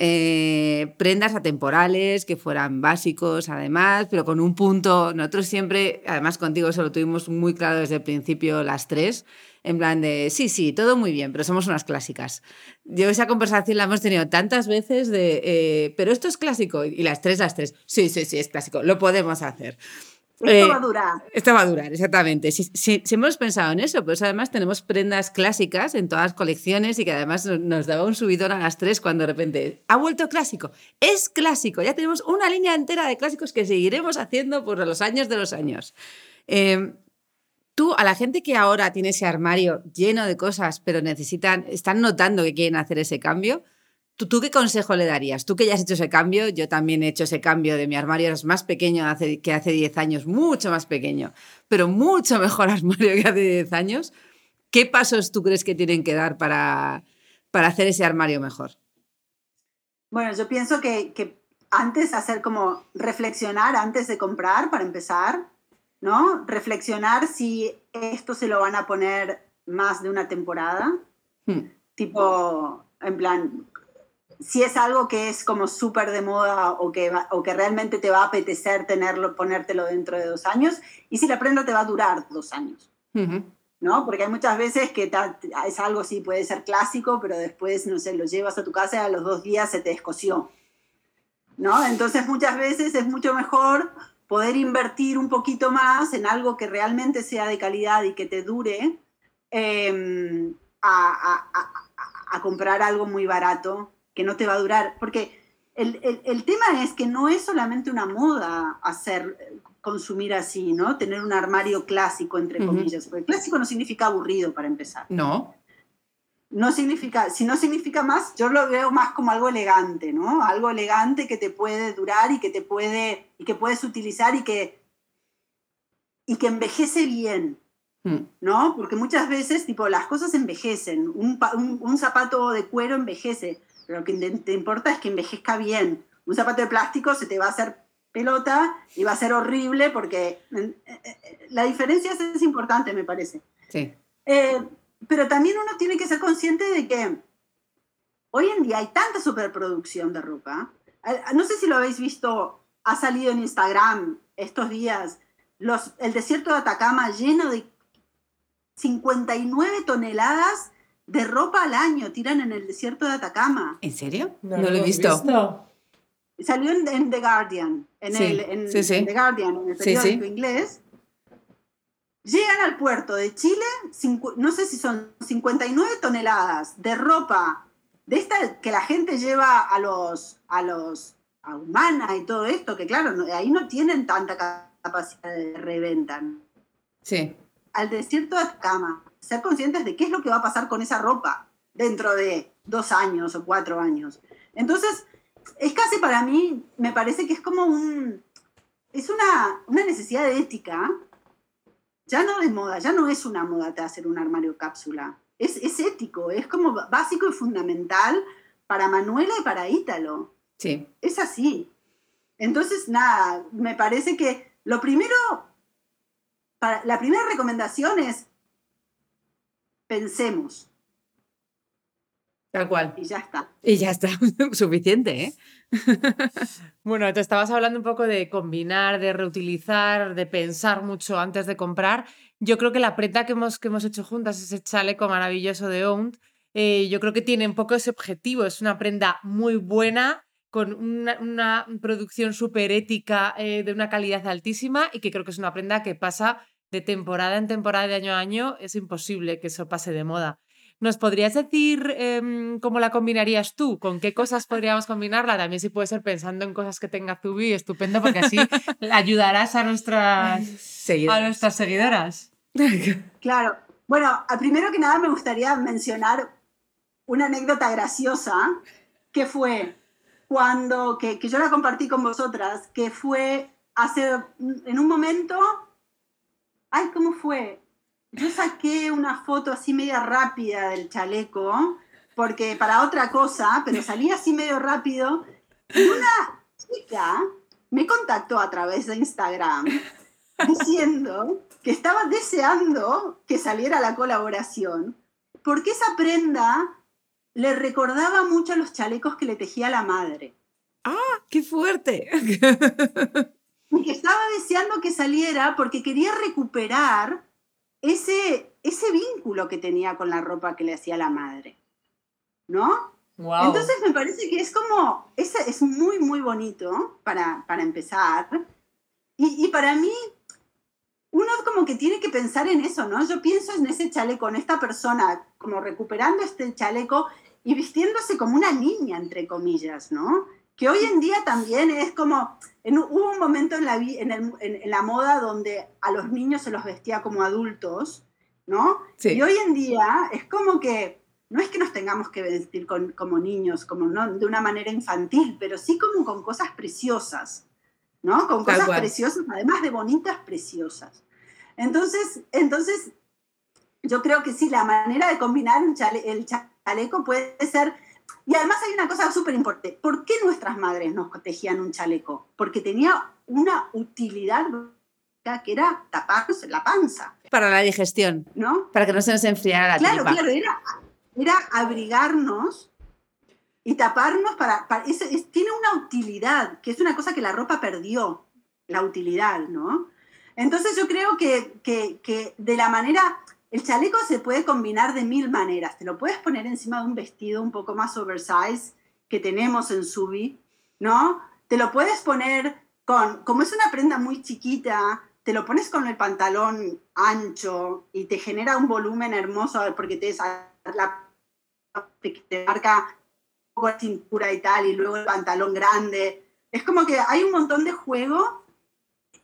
eh, prendas atemporales, que fueran básicos además, pero con un punto, nosotros siempre, además contigo eso lo tuvimos muy claro desde el principio las tres, en plan de, sí, sí, todo muy bien, pero somos unas clásicas. Yo esa conversación la hemos tenido tantas veces de, eh, pero esto es clásico, y las tres, las tres, sí, sí, sí, es clásico, lo podemos hacer. Esto eh, va a durar. Esto va a durar, exactamente. Si, si, si, hemos pensado en eso, pues además tenemos prendas clásicas en todas las colecciones y que además nos daba un subidón a las tres cuando de repente ha vuelto clásico. Es clásico, ya tenemos una línea entera de clásicos que seguiremos haciendo por los años de los años. Eh, tú, a la gente que ahora tiene ese armario lleno de cosas, pero necesitan, están notando que quieren hacer ese cambio, ¿Tú, ¿Tú, qué consejo le darías? Tú que ya has hecho ese cambio, yo también he hecho ese cambio de mi armario, es más pequeño hace, que hace 10 años, mucho más pequeño, pero mucho mejor armario que hace 10 años. ¿Qué pasos tú crees que tienen que dar para, para hacer ese armario mejor? Bueno, yo pienso que, que antes hacer como reflexionar antes de comprar, para empezar, ¿no? Reflexionar si esto se lo van a poner más de una temporada. Hmm. Tipo, en plan, si es algo que es como súper de moda o que, va, o que realmente te va a apetecer tenerlo, ponértelo dentro de dos años, y si la prenda te va a durar dos años. Uh -huh. ¿No? Porque hay muchas veces que es algo sí puede ser clásico, pero después, no sé, lo llevas a tu casa y a los dos días se te escoció. ¿No? Entonces muchas veces es mucho mejor poder invertir un poquito más en algo que realmente sea de calidad y que te dure eh, a, a, a, a comprar algo muy barato que no te va a durar, porque el, el, el, tema es que no es solamente una moda hacer, consumir así, ¿no? Tener un armario clásico, entre uh -huh. comillas, porque clásico no significa aburrido para empezar. No. no significa, si no significa más, yo lo veo más como algo elegante, ¿no? Algo elegante que te puede durar y que te puede, y que puedes utilizar y que, y que envejece bien, Mm. ¿no? Porque muchas veces, tipo, las cosas envejecen. Un, un- un zapato de cuero envejece, pero lo que te, importa es que envejezca bien. Un zapato de plástico se te va a hacer pelota y va a ser horrible porque eh, eh, eh, la diferencia es, es importante, me parece. Sí. Eh, pero también uno tiene que ser consciente de que hoy en día hay tanta superproducción de ropa. No sé si lo habéis visto, ha salido en Instagram estos días los, el desierto de Atacama lleno de 59 toneladas de ropa al año tiran en el desierto de Atacama. ¿En serio? No, lo lo he hemos visto. Salió en, en The Guardian, en, Sí, el, en, sí, sí. en The Guardian, en el Sí, sí. periódico inglés. Llegan al puerto de Chile, cincu- no sé si son 59 toneladas de ropa, de esta que la gente lleva a los, a los, a Humana y todo esto, que claro, no- ahí no tienen tanta ca- capacidad de reventa. Sí. Al desierto de Atacama, ser conscientes de qué es lo que va a pasar con esa ropa dentro de dos años o cuatro años. Entonces, es casi para mí, me parece que es como un, es una, una necesidad de ética, ya no de moda, ya no es una moda de hacer un armario cápsula, es, es ético, es como básico y fundamental para Manuela y para Ítalo. Sí. Es así. Entonces, nada, me parece que lo primero, para, la primera recomendación es pensemos Tal cual. y ya está. Y ya está. Suficiente, ¿eh? Bueno, te estabas hablando un poco de combinar, de reutilizar, de pensar mucho antes de comprar. Yo creo que la prenda que hemos, que hemos hecho juntas, ese chaleco maravilloso de Owned, eh, yo creo que tiene un poco ese objetivo. Es una prenda muy buena, con una, una producción súper ética, eh, de una calidad altísima y que creo que es una prenda que pasa de temporada en temporada, de año a año. Es imposible que eso pase de moda. ¿Nos podrías decir em, cómo la combinarías tú? ¿Con qué cosas podríamos combinarla? También si puede ser pensando en cosas que tenga Zubi, estupendo, porque así ayudarás a nuestras, a Seguidores. nuestras seguidoras. Claro. Bueno, a- primero que nada me gustaría mencionar una anécdota graciosa que fue cuando, que, que yo la compartí con vosotras, que fue hace, en un momento, ay, ¿cómo fue? Yo saqué una foto así media rápida del chaleco, porque para otra cosa, pero salí así medio rápido, y una chica me contactó a través de Instagram diciendo que estaba deseando que saliera la colaboración, porque esa prenda le recordaba mucho a los chalecos que le tejía la madre. ¡Qué fuerte! Y que estaba deseando que saliera porque quería recuperar ese, ese vínculo que tenía con la ropa que le hacía la madre. ¿No? Wow. Entonces me parece que es como, es, es muy, muy bonito para, para empezar. Y, y para mí, uno como que tiene que pensar en eso, ¿no? Yo pienso en ese chaleco, en esta persona, como recuperando este chaleco y vistiéndose como una niña, entre comillas, ¿no? Que hoy en día también es como, en, hubo un momento en la, en, el- en- la moda donde a los niños se los vestía como adultos, ¿no? Sí. Y hoy en día es como que no es que nos tengamos que vestir con- como niños, como no de una manera infantil, pero sí como con cosas preciosas, ¿no? Con cosas preciosas, además de bonitas, preciosas. Entonces, entonces, yo creo que sí, la manera de combinar un chale- el chaleco puede ser... Y además hay una cosa súper importante. ¿Por qué nuestras madres nos tejían un chaleco? Porque tenía una utilidad que era taparse la panza, Para la digestión, ¿no? para que no se nos enfriara la Claro, tripa. claro, era, era abrigarnos y taparnos para... es- tiene una utilidad, que es una cosa que la ropa perdió, la utilidad, ¿no? Entonces yo creo que, que, que de la manera... El chaleco se puede combinar de mil maneras. Te lo puedes poner encima de un vestido un poco más oversize que tenemos en Subi, ¿no? Te lo puedes poner con... Como es una prenda muy chiquita, te lo pones con el pantalón ancho y te genera un volumen hermoso porque te, la, te marca un poco la cintura y tal, y luego el pantalón grande. Es como que hay un montón de juego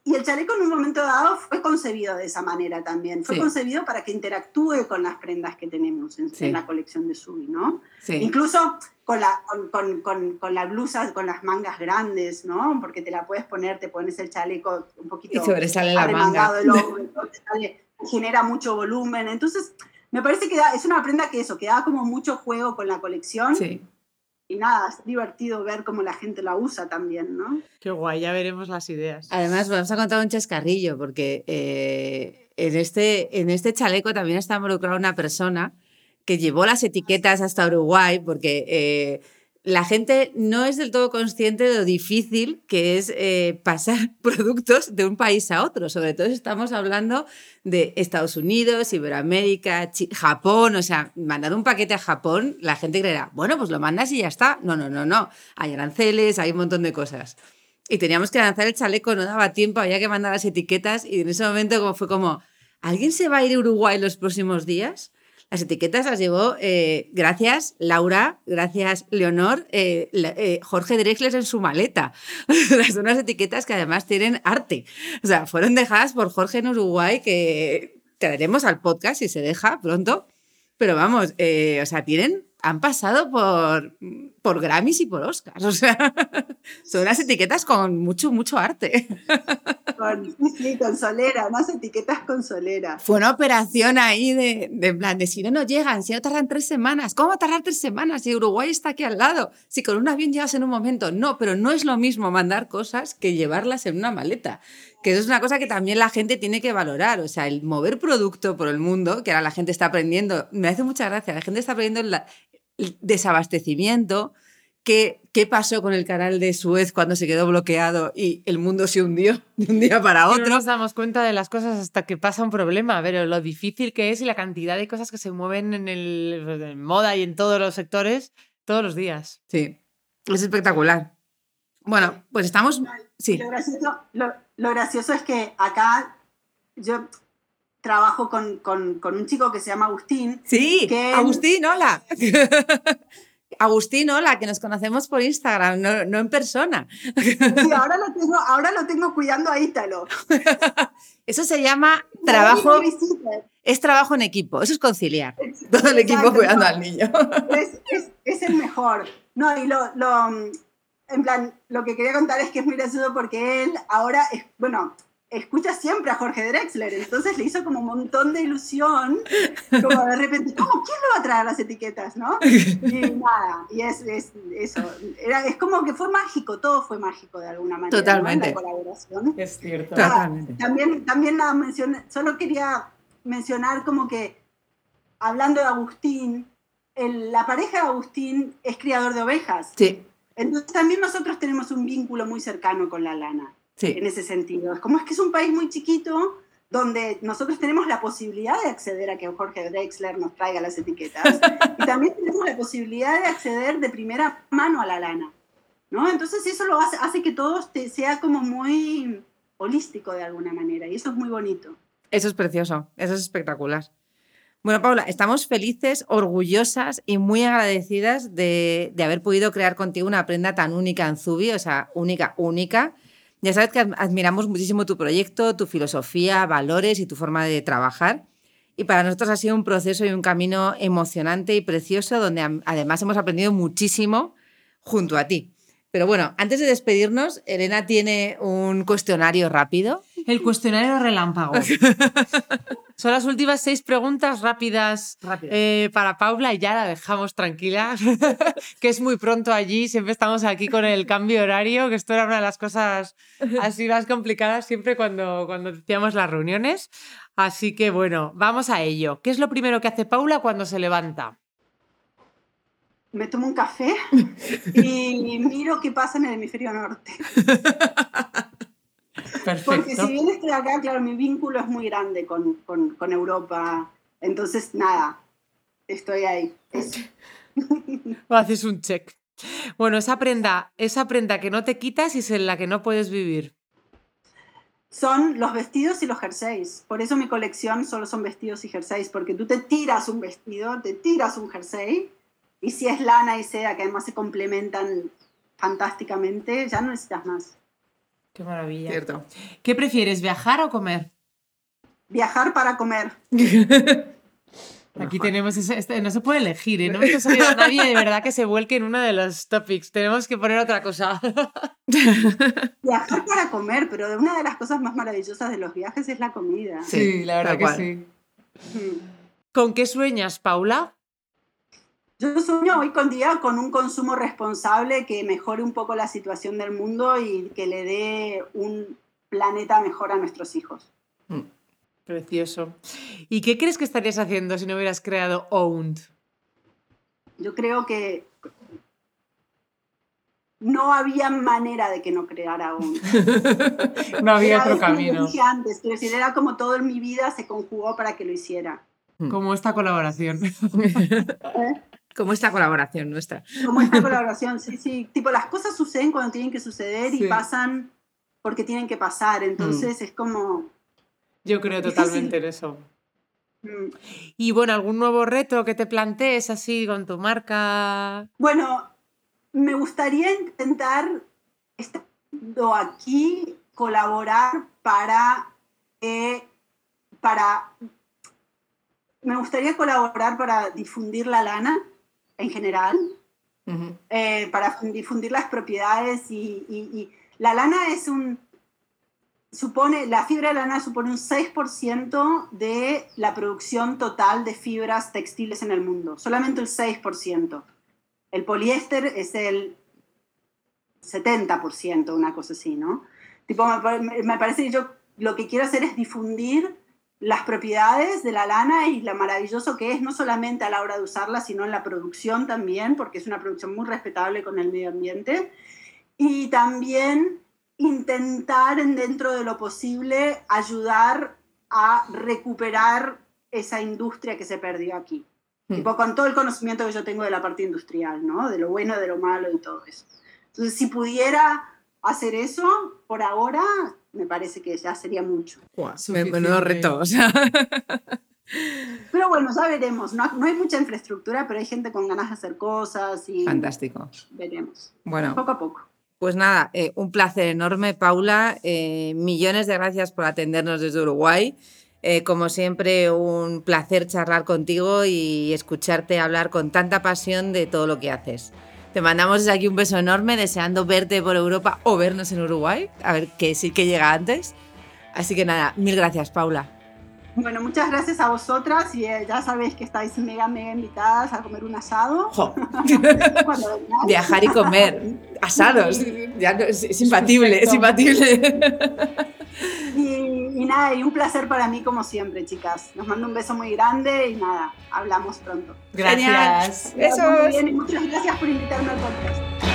y el chaleco en un momento dado fue concebido de esa manera también. Fue Sí. concebido para que interactúe con las prendas que tenemos en, Sí. en la colección de Subi, ¿no? Sí. Incluso con la, con, con, con, la blusa, con las mangas grandes, ¿no? Porque te la puedes poner, te pones el chaleco un poquito Y sobresale la manga. del entonces sale- genera mucho volumen. Entonces, me parece que da- es una prenda que eso, que da como mucho juego con la colección. Sí. Y nada, es divertido ver cómo la gente la usa también, ¿no? Qué guay, ya veremos las ideas. Además, vamos a contar un chascarrillo, porque eh, en, este, en este chaleco también está involucrada una persona que llevó las etiquetas hasta Uruguay, porque eh, la gente no es del todo consciente de lo difícil que es eh, pasar productos de un país a otro. Sobre todo estamos hablando de Estados Unidos, Iberoamérica, Japón. O sea, mandar un paquete a Japón, la gente creerá, bueno, pues lo mandas y ya está. No, no, no, no. Hay aranceles, hay un montón de cosas. Y teníamos que lanzar el chaleco, no daba tiempo, había que mandar las etiquetas y en ese momento como fue como, ¿alguien se va a ir a Uruguay los próximos días? Las etiquetas las llevó, eh, gracias Laura, gracias Leonor, eh, eh, Jorge Drexler en su maleta. Son unas etiquetas que además tienen arte. O sea, fueron dejadas por Jorge en Uruguay, que traeremos al podcast si se deja pronto. Pero vamos, o sea, tienen, han pasado por, por Grammys y por Oscars. O sea, son unas etiquetas con mucho, mucho arte. Con, sí, con solera, unas etiquetas con solera. Fue una operación ahí de, de plan de si no nos llegan, si no tardan tres semanas, ¿cómo tardar tres semanas? Si Uruguay está aquí al lado, si con un avión llegas en un momento. No, pero no es lo mismo mandar cosas que llevarlas en una maleta. Que eso es una cosa que también la gente tiene que valorar. O sea, el mover producto por el mundo, que ahora la gente está aprendiendo, me hace mucha gracia, la gente está aprendiendo la- desabastecimiento. ¿Qué, ¿Qué pasó con el canal de Suez cuando se quedó bloqueado y el mundo se hundió de un día para otro? No nos damos cuenta de las cosas hasta que pasa un problema, pero lo difícil que es y la cantidad de cosas que se mueven en el en moda y en todos los sectores todos los días. Sí, es espectacular. Bueno, pues estamos... Sí, Lo gracioso, lo, lo gracioso es que acá yo trabajo con, con, con un chico que se llama Agustín. sí, que- Agustín, hola. Agustín, hola, que nos conocemos por Instagram, no, no en persona. Sí, ahora lo tengo, ahora lo tengo cuidando a Ítalo. Eso se llama trabajo, es trabajo en equipo, eso es conciliar. Todo el equipo Exacto, cuidando no, al niño. Es, es, es el mejor. No, y lo, lo, en plan, lo que quería contar es que es muy gracioso porque él ahora, es, bueno, escucha siempre a Jorge Drexler, entonces le hizo como un montón de ilusión, como de repente, ¿cómo? ¿Quién le va a traer las etiquetas, no? Y nada, y es, es eso, era, es como que fue mágico, todo fue mágico de alguna manera, ¿no? En Totalmente. la colaboración. Es cierto. Claro. Totalmente. También, también nada, menciona- solo quería mencionar como que, hablando de Agustín, el- la pareja de Agustín es criador de ovejas. Sí, Entonces también nosotros tenemos un vínculo muy cercano con la lana, sí, en ese sentido. Es como es que es un país muy chiquito donde nosotros tenemos la posibilidad de acceder a que Jorge Drexler nos traiga las etiquetas y también tenemos la posibilidad de acceder de primera mano a la lana. ¿no? Entonces eso lo hace, hace que todo te- sea como muy holístico de alguna manera y eso es muy bonito. eso es precioso, eso es espectacular. Bueno, Paula, estamos felices, orgullosas y muy agradecidas de, de haber podido crear contigo una prenda tan única en Zubi, o sea, única, única. Ya sabes que ad- admiramos muchísimo tu proyecto, tu filosofía, valores y tu forma de trabajar. Y para nosotros ha sido un proceso y un camino emocionante y precioso donde además hemos aprendido muchísimo junto a ti. Pero bueno, antes de despedirnos, Elena tiene un cuestionario rápido. El cuestionario relámpago. Son las últimas seis preguntas rápidas eh, para Paula y ya la dejamos tranquila, que es muy pronto allí, siempre estamos aquí con el cambio horario, que esto era una de las cosas así más complicadas siempre cuando, cuando hacíamos las reuniones. Así que bueno, vamos a ello. ¿Qué es lo primero que hace Paula cuando se levanta? Me tomo un café y miro qué pasa en el hemisferio norte. Porque Perfecto. si bien estoy acá, claro, mi vínculo es muy grande con, con, con Europa. Entonces, nada, estoy ahí. Eso. Haces un check. Bueno, esa prenda, esa prenda que no te quitas y es en la que no puedes vivir. Son los vestidos y los jerseys. Por eso mi colección solo son vestidos y jerseys, porque tú te tiras un vestido, te tiras un jersey, y si es lana y seda, que además se complementan fantásticamente, ya no necesitas más. Qué maravilla. Cierto. ¿Qué prefieres, viajar o comer? Viajar para comer. Aquí tenemos ese, este- no se puede elegir, ¿eh? No me ha salido a nadie de verdad que se vuelque en uno de los topics. Tenemos que poner otra cosa. Viajar para comer, pero de una de las cosas más maravillosas de los viajes es la comida. Sí, la tal cual. sí. Mm. ¿Con qué sueñas, Paula? Yo sueño hoy con día con un consumo responsable que mejore un poco la situación del mundo y que le dé un planeta mejor a nuestros hijos. Precioso. ¿Y qué crees que estarías haciendo si no hubieras creado Owned? Yo creo que no había manera de que no creara aún. No había Era otro que camino. dije antes, quiero decir, era como todo en mi vida se conjugó para que lo hiciera. Como esta colaboración. Como esta colaboración nuestra. Como esta colaboración, sí, sí. Tipo, las cosas suceden cuando tienen que suceder Sí. y pasan porque tienen que pasar. Entonces es como... Yo creo totalmente en eso. mm. Y bueno, ¿algún nuevo reto que te plantees así con tu marca? Bueno, me gustaría intentar, estando aquí, colaborar para, que- para, me gustaría colaborar para difundir la lana en general, Ujú. eh, para difundir las propiedades y, y- y la lana es un, supone, la fibra de lana supone un 6% de la producción total de fibras textiles en el mundo, solamente el 6%. El poliéster es el 70%, una cosa así, ¿no? Tipo, me, me parece que yo lo que quiero hacer es difundir las propiedades de la lana y lo maravilloso que es, no solamente a la hora de usarla, sino en la producción también, porque es una producción muy respetable con el medio ambiente. Y también intentar, en- dentro de lo posible, ayudar a recuperar esa industria que se perdió aquí. Mm. Tipo, con todo el conocimiento que yo tengo de la parte industrial, ¿no? De lo bueno, de lo malo y todo eso. Entonces, si pudiera hacer eso, por ahora, me parece que ya sería mucho. Menudo reto. o sea. Pero bueno, ya veremos. No, no hay mucha infraestructura, pero hay gente con ganas de hacer cosas y Fantástico. veremos. Bueno, Poco a poco. pues nada, eh, un placer enorme, Paula. Eh, millones de gracias por atendernos desde Uruguay. Eh, como siempre, un placer charlar contigo y escucharte hablar con tanta pasión de todo lo que haces. Te mandamos desde aquí un beso enorme, deseando verte por Europa o vernos en Uruguay, a ver que sí que llega antes. Así que nada, mil gracias, Paula. Bueno, muchas gracias a vosotras y eh, ya sabéis que estáis mega, mega invitadas a comer un asado. Viajar y comer, asados, ya no- es, es imbatible, es imbatible. Y, y nada, y un placer para mí como siempre, chicas. Nos mando un beso muy grande y nada, hablamos pronto. Gracias. Muy Besos. bien y muchas gracias por invitarme al podcast.